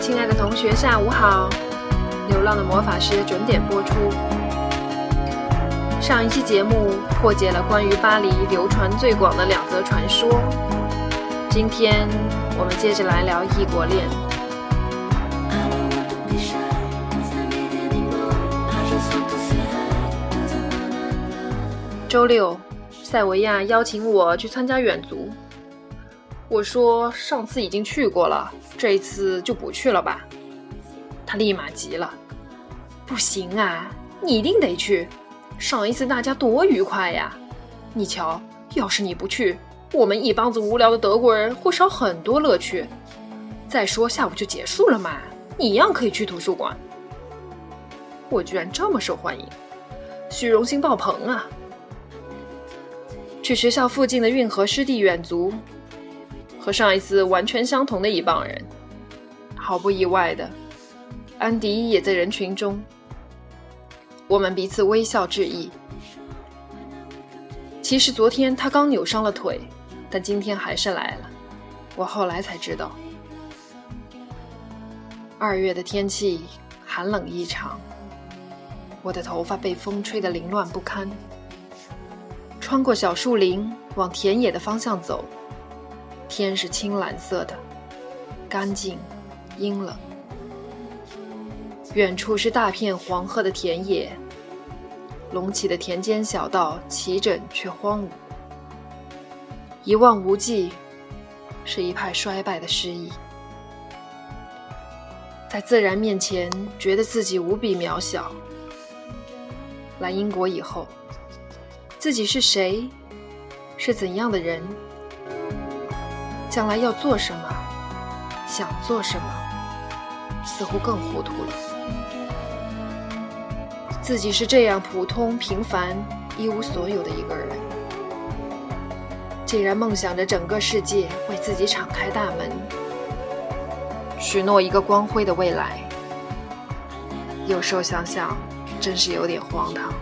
亲爱的同学，下午好！流浪的魔法师准点播出。上一期节目破解了关于巴黎流传最广的两则传说，今天我们接着来聊异国恋。周六，塞维亚邀请我去参加远足。我说上次已经去过了，这一次就不去了吧。他立马急了：“不行啊，你一定得去！上一次大家多愉快呀！你瞧，要是你不去，我们一帮子无聊的德国人会少很多乐趣。再说下午就结束了嘛，你一样可以去图书馆。我居然这么受欢迎，虚荣心爆棚啊！去学校附近的运河湿地远足。”和上一次完全相同的一帮人，毫不意外的，安迪也在人群中。我们彼此微笑致意。其实昨天他刚扭伤了腿，但今天还是来了。我后来才知道，二月的天气寒冷异常，我的头发被风吹得凌乱不堪。穿过小树林，往田野的方向走。天是青蓝色的，干净、阴冷。远处是大片黄褐的田野，隆起的田间小道齐整却荒芜，一望无际，是一派衰败的诗意。在自然面前，觉得自己无比渺小。来英国以后，自己是谁，是怎样的人？将来要做什么，想做什么，似乎更糊涂了。自己是这样普通、平凡、一无所有的一个人，竟然梦想着整个世界为自己敞开大门，许诺一个光辉的未来。有时候想想，真是有点荒唐。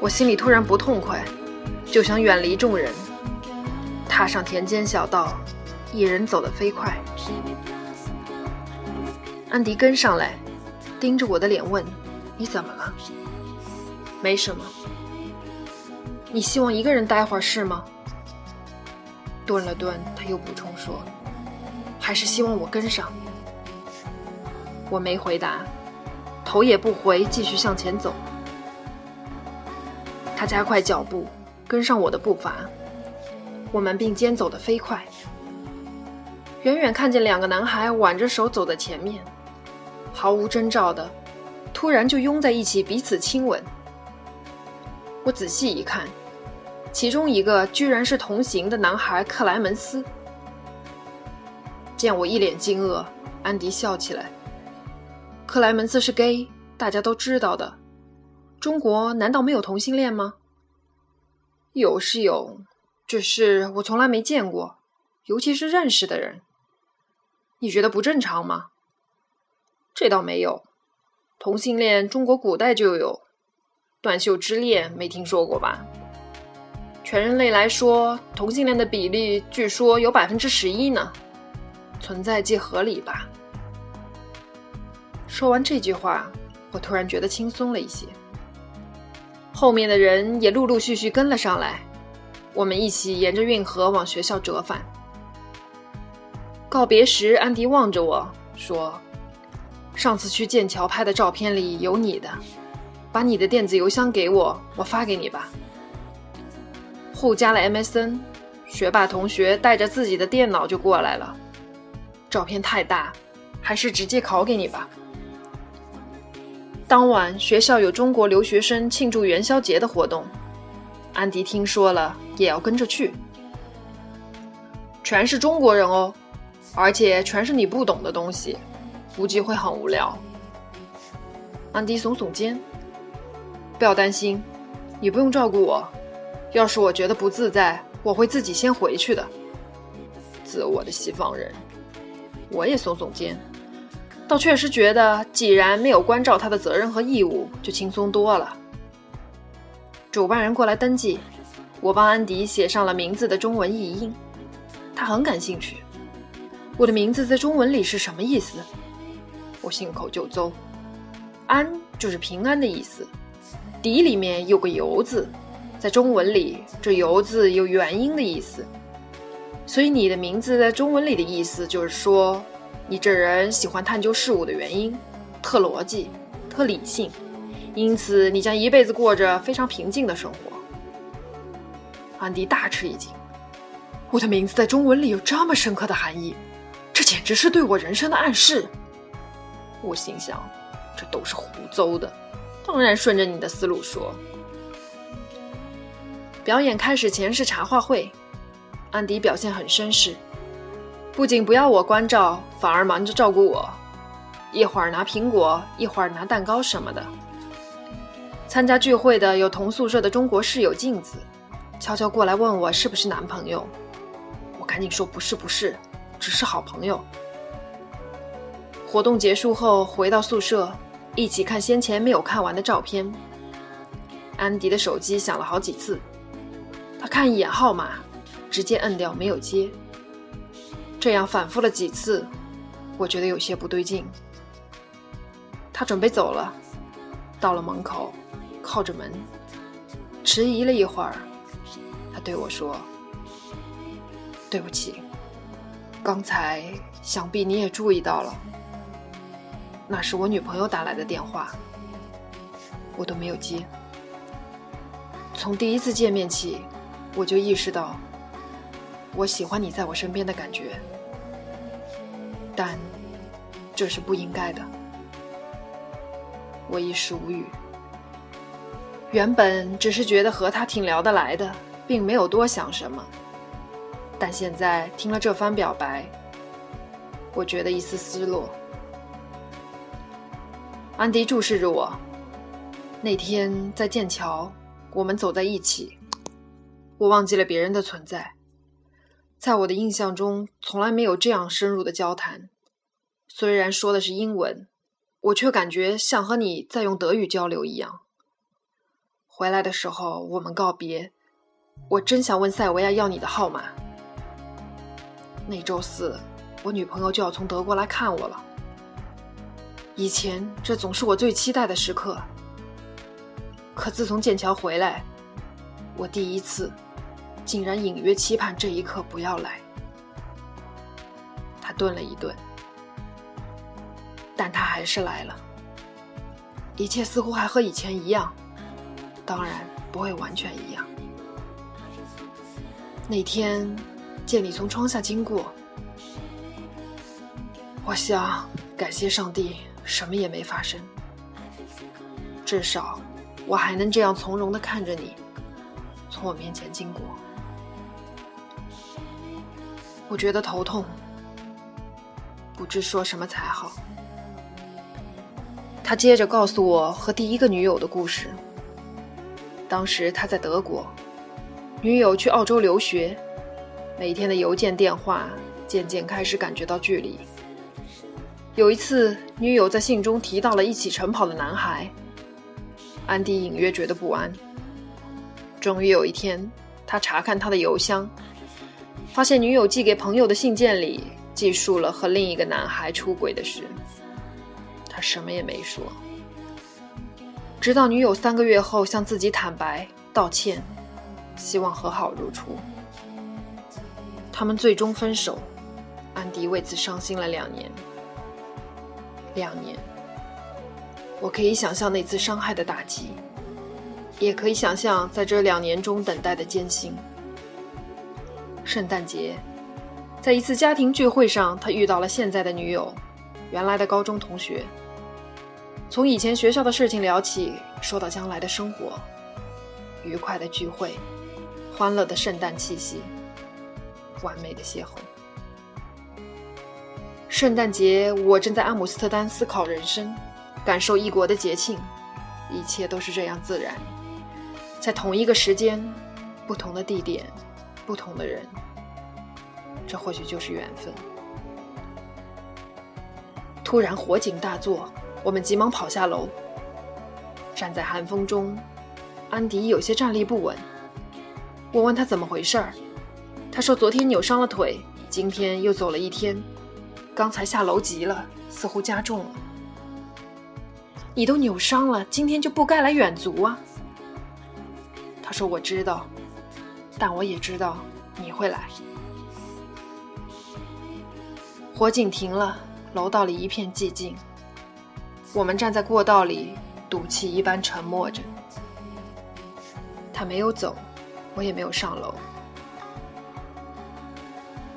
我心里突然不痛快，就想远离众人。踏上田间小道，一人走得飞快。安迪跟上来，盯着我的脸问：“你怎么了？”“没什么。”“你希望一个人待会儿是吗？”顿了顿，他又补充说：“还是希望我跟上。”我没回答，头也不回，继续向前走。他加快脚步，跟上我的步伐。我们并肩走得飞快，远远看见两个男孩挽着手走在前面，毫无征兆的，突然就拥在一起，彼此亲吻。我仔细一看，其中一个居然是同行的男孩克莱门斯。见我一脸惊愕，安迪笑起来。克莱门斯是 gay，大家都知道的。中国难道没有同性恋吗？有是有。只是我从来没见过，尤其是认识的人。你觉得不正常吗？这倒没有，同性恋中国古代就有，断袖之恋没听说过吧？全人类来说，同性恋的比例据说有百分之十一呢，存在即合理吧？说完这句话，我突然觉得轻松了一些。后面的人也陆陆续续跟了上来。我们一起沿着运河往学校折返。告别时，安迪望着我说：“上次去剑桥拍的照片里有你的，把你的电子邮箱给我，我发给你吧。”互加了 MSN，学霸同学带着自己的电脑就过来了。照片太大，还是直接拷给你吧。当晚学校有中国留学生庆祝元宵节的活动。安迪听说了，也要跟着去。全是中国人哦，而且全是你不懂的东西，估计会很无聊。安迪耸耸肩，不要担心，你不用照顾我。要是我觉得不自在，我会自己先回去的。自我的西方人，我也耸耸肩，倒确实觉得，既然没有关照他的责任和义务，就轻松多了。主办人过来登记，我帮安迪写上了名字的中文译音，他很感兴趣。我的名字在中文里是什么意思？我信口就诌。安就是平安的意思，迪里面有个游字，在中文里这游字有元音的意思，所以你的名字在中文里的意思就是说，你这人喜欢探究事物的原因，特逻辑，特理性，因此你将一辈子过着非常平静的生活。安迪大吃一惊，我的名字在中文里有这么深刻的含义。这简直是对我人生的暗示。我心想，这都是胡诌的。当然，顺着你的思路说。表演开始前是茶话会，安迪表现很绅士，不仅不要我关照，反而忙着照顾我，一会儿拿苹果，一会儿拿蛋糕什么的。参加聚会的有同宿舍的中国室友镜子，悄悄过来问我是不是男朋友，我赶紧说不是，不是。只是好朋友。活动结束后，回到宿舍，一起看先前没有看完的照片。安迪的手机响了好几次，他看一眼号码，直接摁掉，没有接。这样反复了几次，我觉得有些不对劲。他准备走了，到了门口，靠着门，迟疑了一会儿，他对我说：“对不起。”刚才想必你也注意到了，那是我女朋友打来的电话，我都没有接。从第一次见面起，我就意识到我喜欢你在我身边的感觉，但这是不应该的。我一时无语，原本只是觉得和他挺聊得来的，并没有多想什么。但现在听了这番表白，我觉得一丝失落。安迪注视着我。那天在剑桥，我们走在一起，我忘记了别人的存在。在我的印象中，从来没有这样深入的交谈。虽然说的是英文，我却感觉像和你在用德语交流一样。回来的时候，我们告别。我真想问塞尔维亚要你的号码。那周四，我女朋友就要从德国来看我了。以前这总是我最期待的时刻，可自从剑桥回来，我第一次竟然隐约期盼这一刻不要来。他顿了一顿，但他还是来了。一切似乎还和以前一样，当然不会完全一样。那天。见你从窗下经过，我想感谢上帝，什么也没发生。至少我还能这样从容的看着你从我面前经过。我觉得头痛，不知说什么才好。他接着告诉我和第一个女友的故事。当时他在德国，女友去澳洲留学。每天的邮件、电话，渐渐开始感觉到距离。有一次，女友在信中提到了一起晨跑的男孩，安迪隐约觉得不安。终于有一天，他查看他的邮箱，发现女友寄给朋友的信件里记述了和另一个男孩出轨的事。他什么也没说，直到女友三个月后向自己坦白道歉，希望和好如初。他们最终分手，安迪为此伤心了两年。两年，我可以想象那次伤害的打击，也可以想象在这两年中等待的艰辛。圣诞节，在一次家庭聚会上，他遇到了现在的女友，原来的高中同学。从以前学校的事情聊起，说到将来的生活，愉快的聚会，欢乐的圣诞气息。完美的邂逅。圣诞节，我正在阿姆斯特丹思考人生，感受异国的节庆，一切都是这样自然。在同一个时间，不同的地点，不同的人，这或许就是缘分。突然火警大作，我们急忙跑下楼。站在寒风中，安迪有些站立不稳。我问他怎么回事儿。他说：“昨天扭伤了腿，今天又走了一天，刚才下楼急了，似乎加重了。你都扭伤了，今天就不该来远足啊。他说：“我知道，但我也知道你会来。”火警停了，楼道里一片寂静。我们站在过道里，赌气一般沉默着。他没有走，我也没有上楼。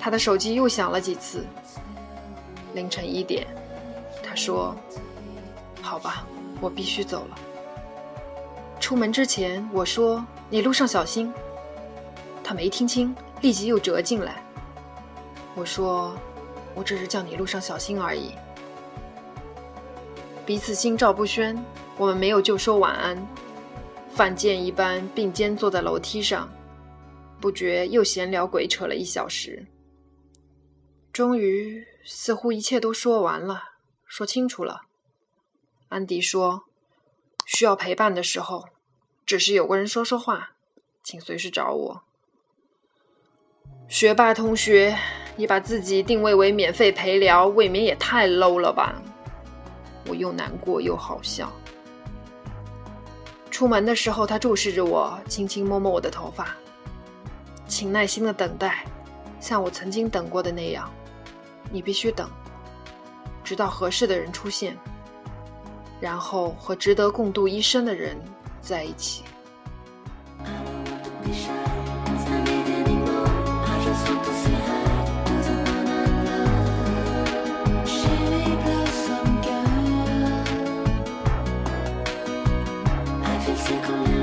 他的手机又响了几次。凌晨一点，他说：“好吧，我必须走了。”出门之前，我说：“你路上小心。”他没听清，立即又折进来。我说：“我只是叫你路上小心而已。”彼此心照不宣，我们没有就说晚安，犯贱一般并肩坐在楼梯上，不觉又闲聊鬼扯了一小时。终于，似乎一切都说完了，说清楚了。安迪说：“需要陪伴的时候，只是有个人说说话，请随时找我。”学霸同学，你把自己定位为免费陪聊，未免也太 low 了吧？我又难过又好笑。出门的时候，他注视着我，轻轻摸摸我的头发，请耐心的等待，像我曾经等过的那样。你必须等，直到合适的人出现，然后和值得共度一生的人在一起。cinco.